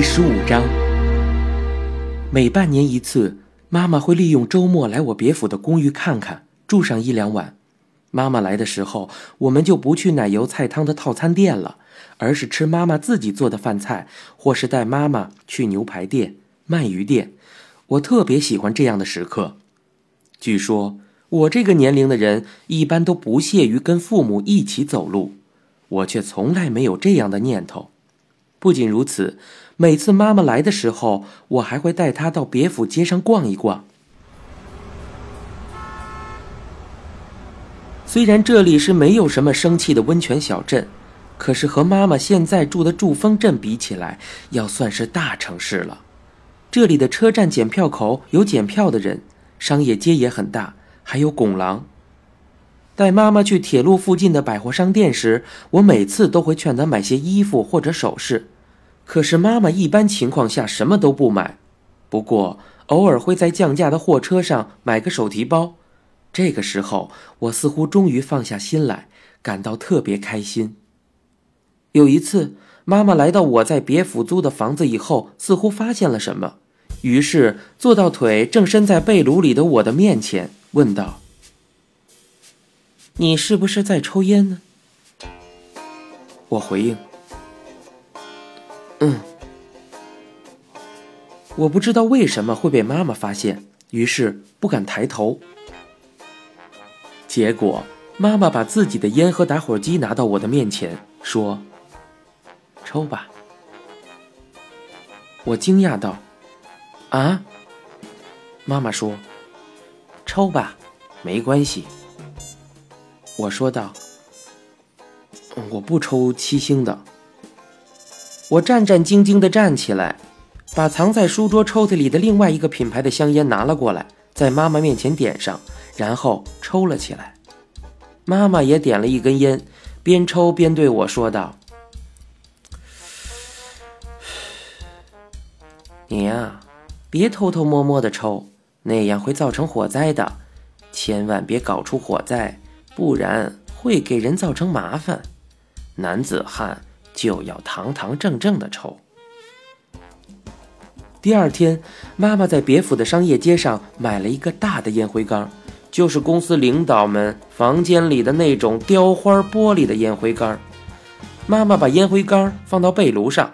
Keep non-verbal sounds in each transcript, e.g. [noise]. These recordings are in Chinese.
第十五章，每半年一次，妈妈会利用周末来我别府的公寓看看，住上一两晚。妈妈来的时候，我们就不去奶油菜汤的套餐店了，而是吃妈妈自己做的饭菜，或是带妈妈去牛排店、鳗鱼店。我特别喜欢这样的时刻。据说，我这个年龄的人一般都不屑于跟父母一起走路，我却从来没有这样的念头。不仅如此，每次妈妈来的时候，我还会带她到别府街上逛一逛。虽然这里是没有什么生气的温泉小镇，可是和妈妈现在住的祝丰镇比起来，要算是大城市了。这里的车站检票口有检票的人，商业街也很大，还有拱廊。带妈妈去铁路附近的百货商店时，我每次都会劝她买些衣服或者首饰，可是妈妈一般情况下什么都不买，不过偶尔会在降价的货车上买个手提包。这个时候，我似乎终于放下心来，感到特别开心。有一次，妈妈来到我在别府租的房子以后，似乎发现了什么，于是坐到腿正伸在被炉里的我的面前，问道。你是不是在抽烟呢？我回应：“嗯。”我不知道为什么会被妈妈发现，于是不敢抬头。结果，妈妈把自己的烟和打火机拿到我的面前，说：“抽吧。”我惊讶道：“啊？”妈妈说：“抽吧，没关系。”我说道：“我不抽七星的。”我战战兢兢地站起来，把藏在书桌抽屉里的另外一个品牌的香烟拿了过来，在妈妈面前点上，然后抽了起来。妈妈也点了一根烟，边抽边对我说道：“你呀，别偷偷摸摸的抽，那样会造成火灾的，千万别搞出火灾。”不然会给人造成麻烦。男子汉就要堂堂正正的抽。第二天，妈妈在别府的商业街上买了一个大的烟灰缸，就是公司领导们房间里的那种雕花玻璃的烟灰缸。妈妈把烟灰缸放到被炉上。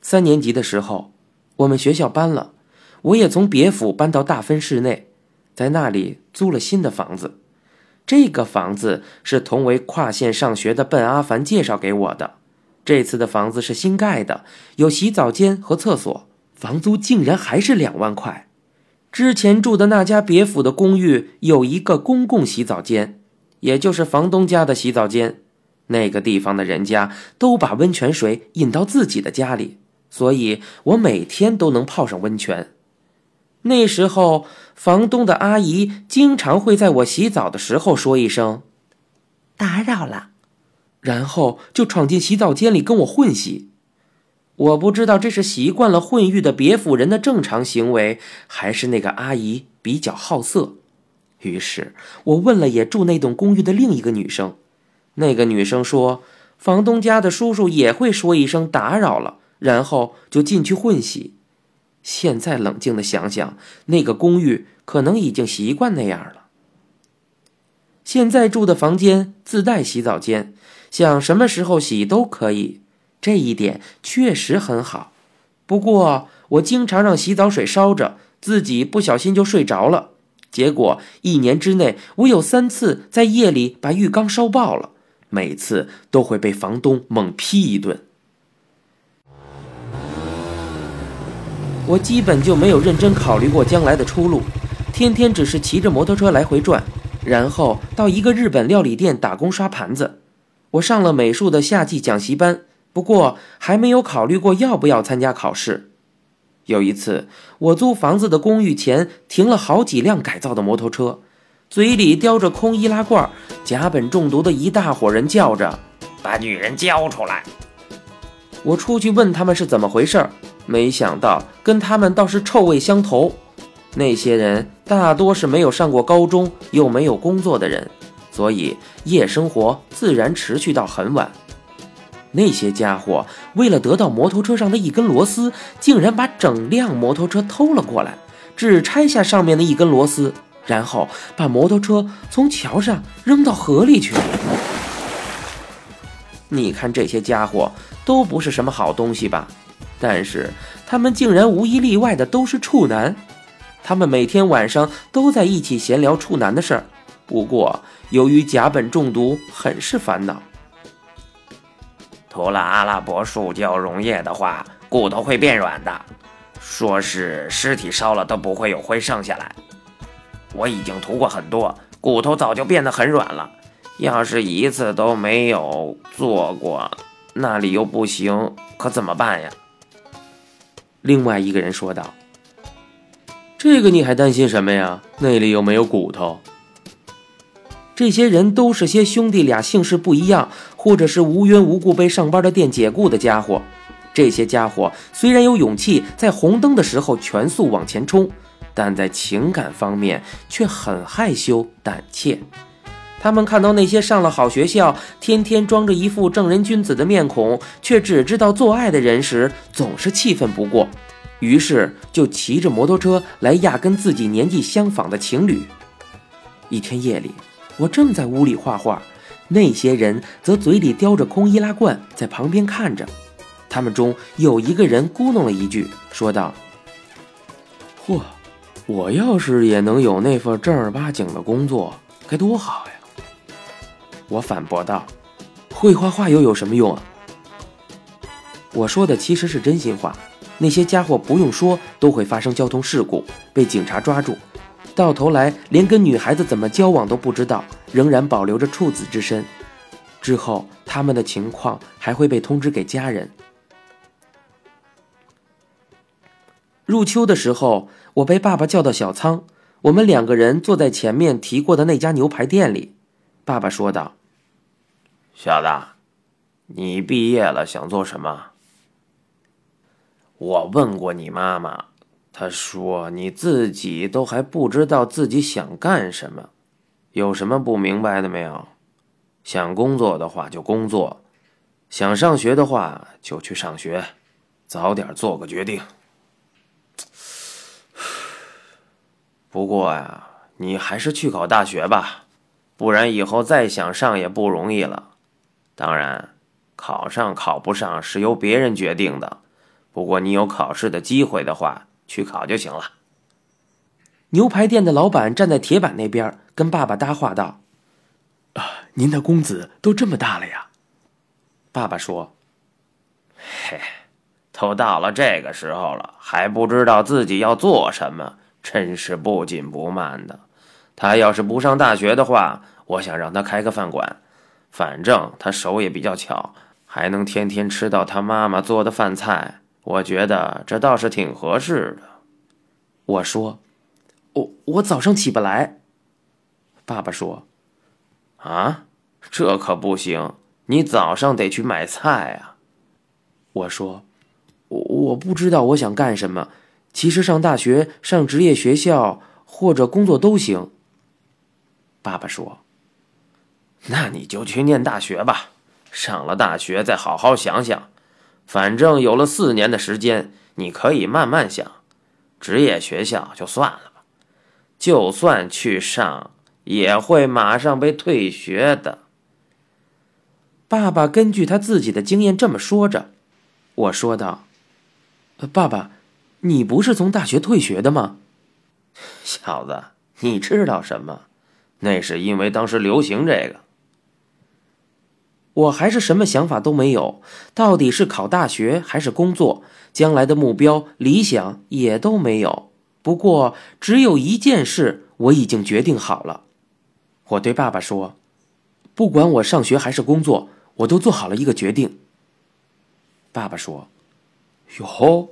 三年级的时候，我们学校搬了，我也从别府搬到大分市内。在那里租了新的房子，这个房子是同为跨县上学的笨阿凡介绍给我的。这次的房子是新盖的，有洗澡间和厕所，房租竟然还是两万块。之前住的那家别府的公寓有一个公共洗澡间，也就是房东家的洗澡间。那个地方的人家都把温泉水引到自己的家里，所以我每天都能泡上温泉。那时候，房东的阿姨经常会在我洗澡的时候说一声“打扰了”，然后就闯进洗澡间里跟我混洗。我不知道这是习惯了混浴的别府人的正常行为，还是那个阿姨比较好色。于是我问了也住那栋公寓的另一个女生，那个女生说，房东家的叔叔也会说一声“打扰了”，然后就进去混洗。现在冷静的想想，那个公寓可能已经习惯那样了。现在住的房间自带洗澡间，想什么时候洗都可以，这一点确实很好。不过我经常让洗澡水烧着，自己不小心就睡着了，结果一年之内我有三次在夜里把浴缸烧爆了，每次都会被房东猛批一顿。我基本就没有认真考虑过将来的出路，天天只是骑着摩托车来回转，然后到一个日本料理店打工刷盘子。我上了美术的夏季讲习班，不过还没有考虑过要不要参加考试。有一次，我租房子的公寓前停了好几辆改造的摩托车，嘴里叼着空易拉罐，甲苯中毒的一大伙人叫着：“把女人交出来！”我出去问他们是怎么回事儿。没想到跟他们倒是臭味相投，那些人大多是没有上过高中又没有工作的人，所以夜生活自然持续到很晚。那些家伙为了得到摩托车上的一根螺丝，竟然把整辆摩托车偷了过来，只拆下上面的一根螺丝，然后把摩托车从桥上扔到河里去了。你看这些家伙都不是什么好东西吧？但是他们竟然无一例外的都是处男。他们每天晚上都在一起闲聊处男的事儿，不过由于甲苯中毒，很是烦恼。涂了阿拉伯树胶溶液的话，骨头会变软的。说是尸体烧了都不会有灰剩下来。我已经涂过很多，骨头早就变得很软了。要是一次都没有做过，那里又不行，可怎么办呀？另外一个人说道：“这个你还担心什么呀？那里又没有骨头。”这些人都是些兄弟俩姓氏不一样，或者是无缘无故被上班的店解雇的家伙。这些家伙虽然有勇气在红灯的时候全速往前冲，但在情感方面却很害羞胆怯。他们看到那些上了好学校、天天装着一副正人君子的面孔，却只知道做爱的人时，总是气愤不过，于是就骑着摩托车来压跟自己年纪相仿的情侣。一天夜里，我正在屋里画画，那些人则嘴里叼着空易拉罐在旁边看着。他们中有一个人咕哝了一句，说道：“嚯，我要是也能有那份正儿八经的工作，该多好呀！”我反驳道：“会画画又有什么用啊？”我说的其实是真心话。那些家伙不用说都会发生交通事故，被警察抓住，到头来连跟女孩子怎么交往都不知道，仍然保留着处子之身。之后他们的情况还会被通知给家人。入秋的时候，我被爸爸叫到小仓，我们两个人坐在前面提过的那家牛排店里。爸爸说道：“小子，你毕业了想做什么？我问过你妈妈，她说你自己都还不知道自己想干什么。有什么不明白的没有？想工作的话就工作，想上学的话就去上学，早点做个决定。[sighs] 不过呀，你还是去考大学吧。”不然以后再想上也不容易了。当然，考上考不上是由别人决定的。不过你有考试的机会的话，去考就行了。牛排店的老板站在铁板那边，跟爸爸搭话道：“啊，您的公子都这么大了呀？”爸爸说：“嘿，都到了这个时候了，还不知道自己要做什么，真是不紧不慢的。”他要是不上大学的话，我想让他开个饭馆，反正他手也比较巧，还能天天吃到他妈妈做的饭菜。我觉得这倒是挺合适的。我说：“我我早上起不来。”爸爸说：“啊，这可不行，你早上得去买菜啊。”我说：“我我不知道我想干什么，其实上大学、上职业学校或者工作都行。”爸爸说：“那你就去念大学吧，上了大学再好好想想。反正有了四年的时间，你可以慢慢想。职业学校就算了吧，就算去上，也会马上被退学的。”爸爸根据他自己的经验这么说着。我说道：“爸爸，你不是从大学退学的吗？”小子，你知道什么？那是因为当时流行这个，我还是什么想法都没有，到底是考大学还是工作，将来的目标、理想也都没有。不过，只有一件事我已经决定好了。我对爸爸说：“不管我上学还是工作，我都做好了一个决定。”爸爸说：“哟，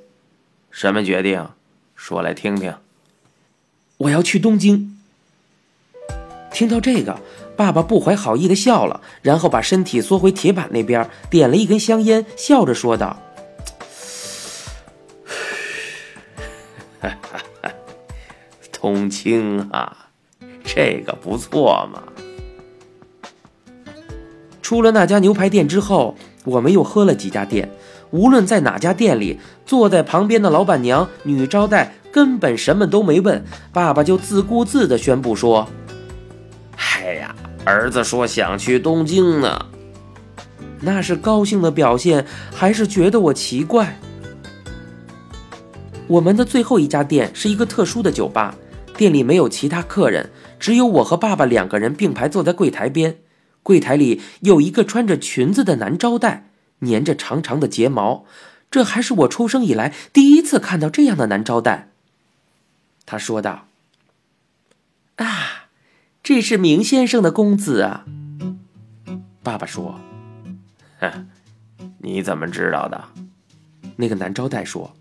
什么决定？说来听听。”我要去东京。听到这个，爸爸不怀好意的笑了，然后把身体缩回铁板那边，点了一根香烟，笑着说道：“ [laughs] 东京啊，这个不错嘛。”出了那家牛排店之后，我们又喝了几家店。无论在哪家店里，坐在旁边的老板娘、女招待根本什么都没问，爸爸就自顾自地宣布说：“哎呀，儿子说想去东京呢。”那是高兴的表现，还是觉得我奇怪？我们的最后一家店是一个特殊的酒吧，店里没有其他客人，只有我和爸爸两个人并排坐在柜台边。柜台里有一个穿着裙子的男招待，粘着长长的睫毛，这还是我出生以来第一次看到这样的男招待。他说道：“啊，这是明先生的公子啊。”爸爸说。哼，你怎么知道的？那个男招待说：“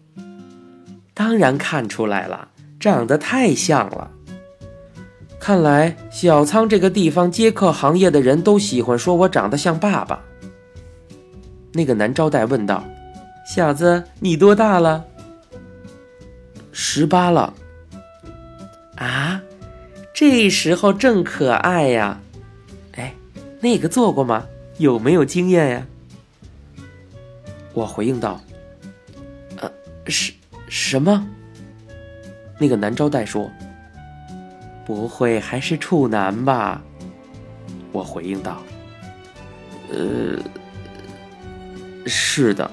当然看出来了，长得太像了。看来小仓这个地方接客行业的人都喜欢说我长得像爸爸。”那个男招待问道：“小子，你多大了？”“十八了。”“，这时候正可爱呀。”“哎，那个做过吗？有没有经验呀？”我回应道：“呃，什什么？”那个男招待说：“不会还是处男吧？”我回应道：“呃，是的。”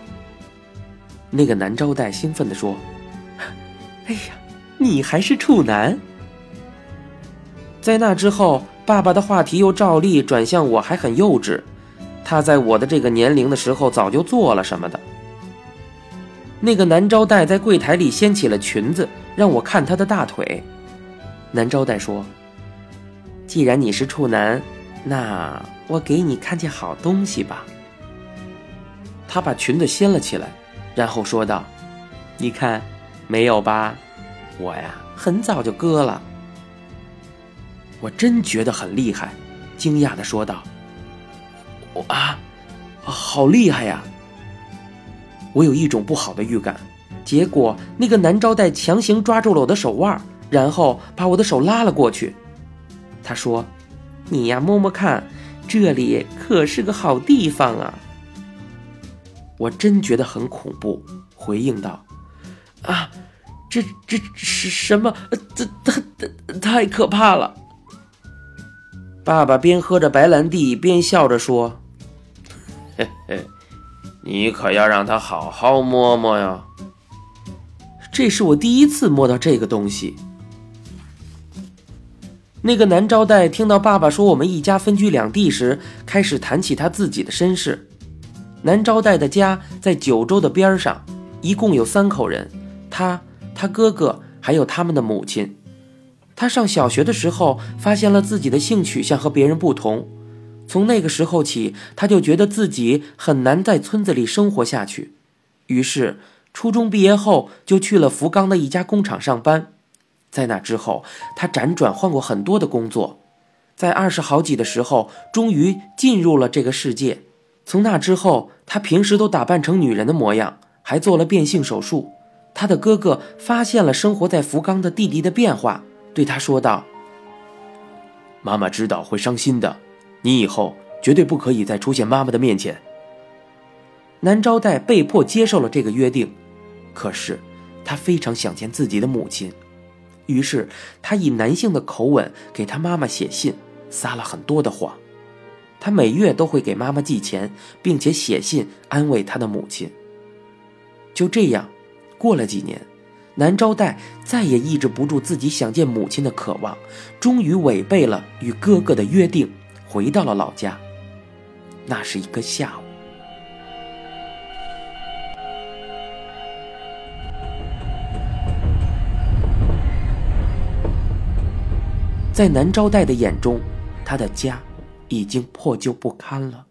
那个男招待兴奋地说：“ [laughs] 哎呀，你还是处男！”在那之后，爸爸的话题又照例转向我，还很幼稚。他在我的这个年龄的时候早就做了什么的。那个男招待在柜台里掀起了裙子，让我看他的大腿。男招待说：“既然你是处男，那我给你看件好东西吧。”他把裙子掀了起来，然后说道：“你看，没有吧？我呀，很早就割了。”我真觉得很厉害，惊讶地说道。啊，好厉害呀！我有一种不好的预感。结果那个男招待强行抓住了我的手腕，然后把我的手拉了过去。他说：“你呀，摸摸看，这里可是个好地方啊！”我真觉得很恐怖，回应道：“啊，这这是什么？这太太可怕了！”爸爸边喝着白兰地边笑着说。嘿嘿，你可要让他好好摸摸呀！这是我第一次摸到这个东西。那个男招待听到爸爸说我们一家分居两地时，开始谈起他自己的身世。男招待的家在九州的边上，一共有三口人，他、他哥哥还有他们的母亲。他上小学的时候，发现了自己的性取向和别人不同。从那个时候起，他就觉得自己很难在村子里生活下去，于是初中毕业后就去了福冈的一家工厂上班。在那之后，他辗转换过很多的工作，在二十好几的时候，终于进入了这个世界。从那之后，他平时都打扮成女人的模样，还做了变性手术。他的哥哥发现了生活在福冈的弟弟的变化，对他说道：“妈妈知道会伤心的。”你以后绝对不可以再出现妈妈的面前。男招待被迫接受了这个约定，可是他非常想见自己的母亲，于是他以男性的口吻给他妈妈写信，撒了很多的谎。他每月都会给妈妈寄钱，并且写信安慰他的母亲。就这样，过了几年，南招待再也抑制不住自己想见母亲的渴望，终于违背了与哥哥的约定。回到了老家。那是一个下午，在南招待的眼中，他的家已经破旧不堪了，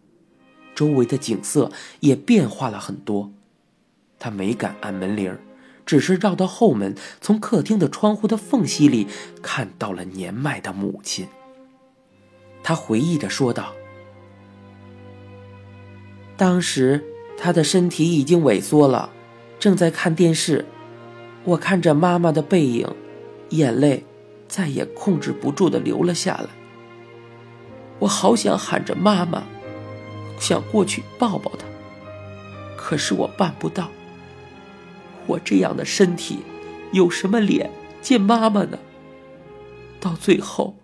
周围的景色也变化了很多。他没敢按门铃只是绕到后门，从客厅的窗户的缝隙里看到了年迈的母亲。他回忆着说道：“当时他的身体已经萎缩了，正在看电视。我看着妈妈的背影，眼泪再也控制不住的流了下来。我好想喊着妈妈，想过去抱抱她，可是我办不到。我这样的身体，有什么脸见妈妈呢？到最后，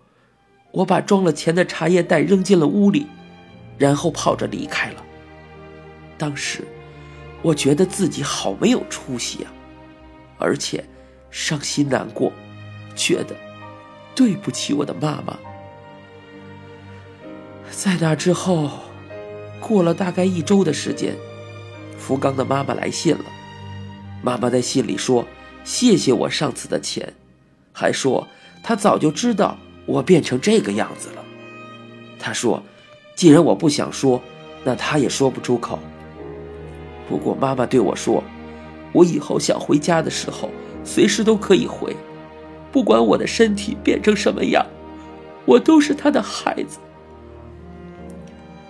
我把装了钱的茶叶袋扔进了屋里，然后跑着离开了。当时，我觉得自己好没有出息啊，而且伤心难过，觉得对不起我的妈妈。在那之后，过了大概一周的时间，福刚的妈妈来信了。妈妈在信里说：“谢谢我上次的钱，还说她早就知道我变成这个样子了。她说，既然我不想说，那她也说不出口。不过妈妈对我说，我以后想回家的时候，随时都可以回，不管我的身体变成什么样，我都是她的孩子。”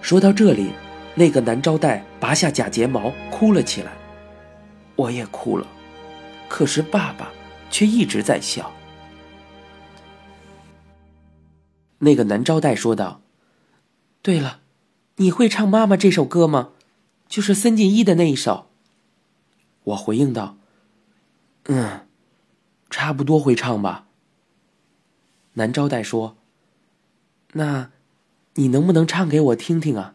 说到这里，那个男招待拔下假睫毛，哭了起来。我也哭了，可是爸爸却一直在笑。那个男招待说道：“对了，你会唱《妈妈》这首歌吗？就是森进一的那一首。”我回应道：“嗯，差不多会唱吧。”男招待说：“那，你能不能唱给我听听啊？”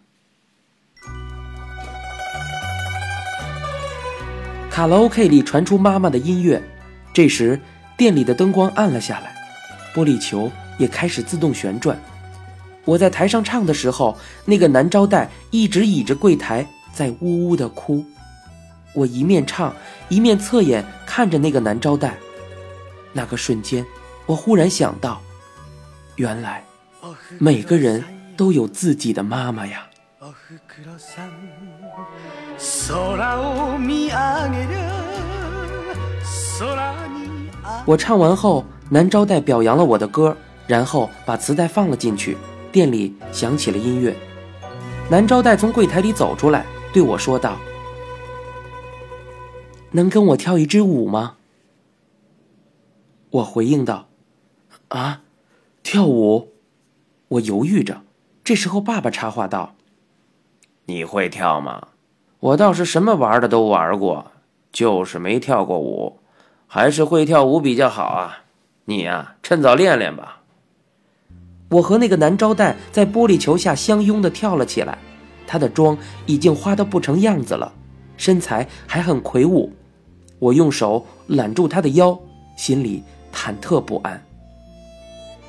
卡拉 OK 里传出妈妈的音乐，这时店里的灯光暗了下来，玻璃球也开始自动旋转。我在台上唱的时候，那个男招待一直倚着柜台在呜呜的哭。我一面唱一面侧眼看着那个男招待，那个瞬间，我忽然想到，原来每个人都有自己的妈妈呀。我唱完后，男招待表扬了我的歌，然后把磁带放了进去。店里响起了音乐，男招待从柜台里走出来，对我说道：“能跟我跳一支舞吗？”我回应道：“啊，跳舞？”我犹豫着。这时候，爸爸插话道：“你会跳吗？”我倒是什么玩的都玩过，就是没跳过舞，还是会跳舞比较好啊。你呀，趁早练练吧。我和那个男招待在玻璃球下相拥的跳了起来，他的妆已经花的不成样子了，身材还很魁梧。我用手揽住他的腰，心里忐忑不安。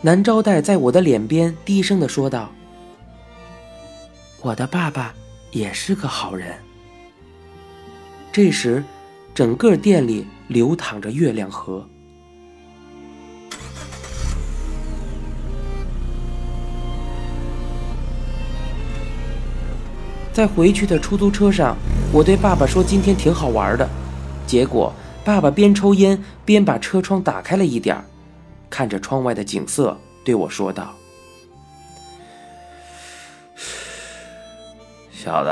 男招待在我的脸边低声的说道：“我的爸爸也是个好人。”这时，整个店里流淌着月亮河。在回去的出租车上，我对爸爸说：“今天挺好玩的。”结果，爸爸边抽烟边把车窗打开了一点看着窗外的景色，对我说道：“小子，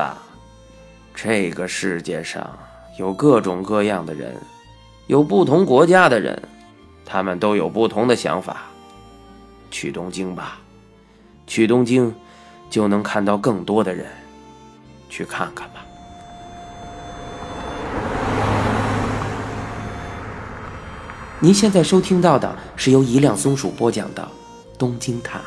这个世界上……”有各种各样的人，有不同国家的人，他们都有不同的想法。去东京吧，去东京就能看到更多的人，去看看吧。您现在收听到的是由一辆松鼠播讲的《东京塔》。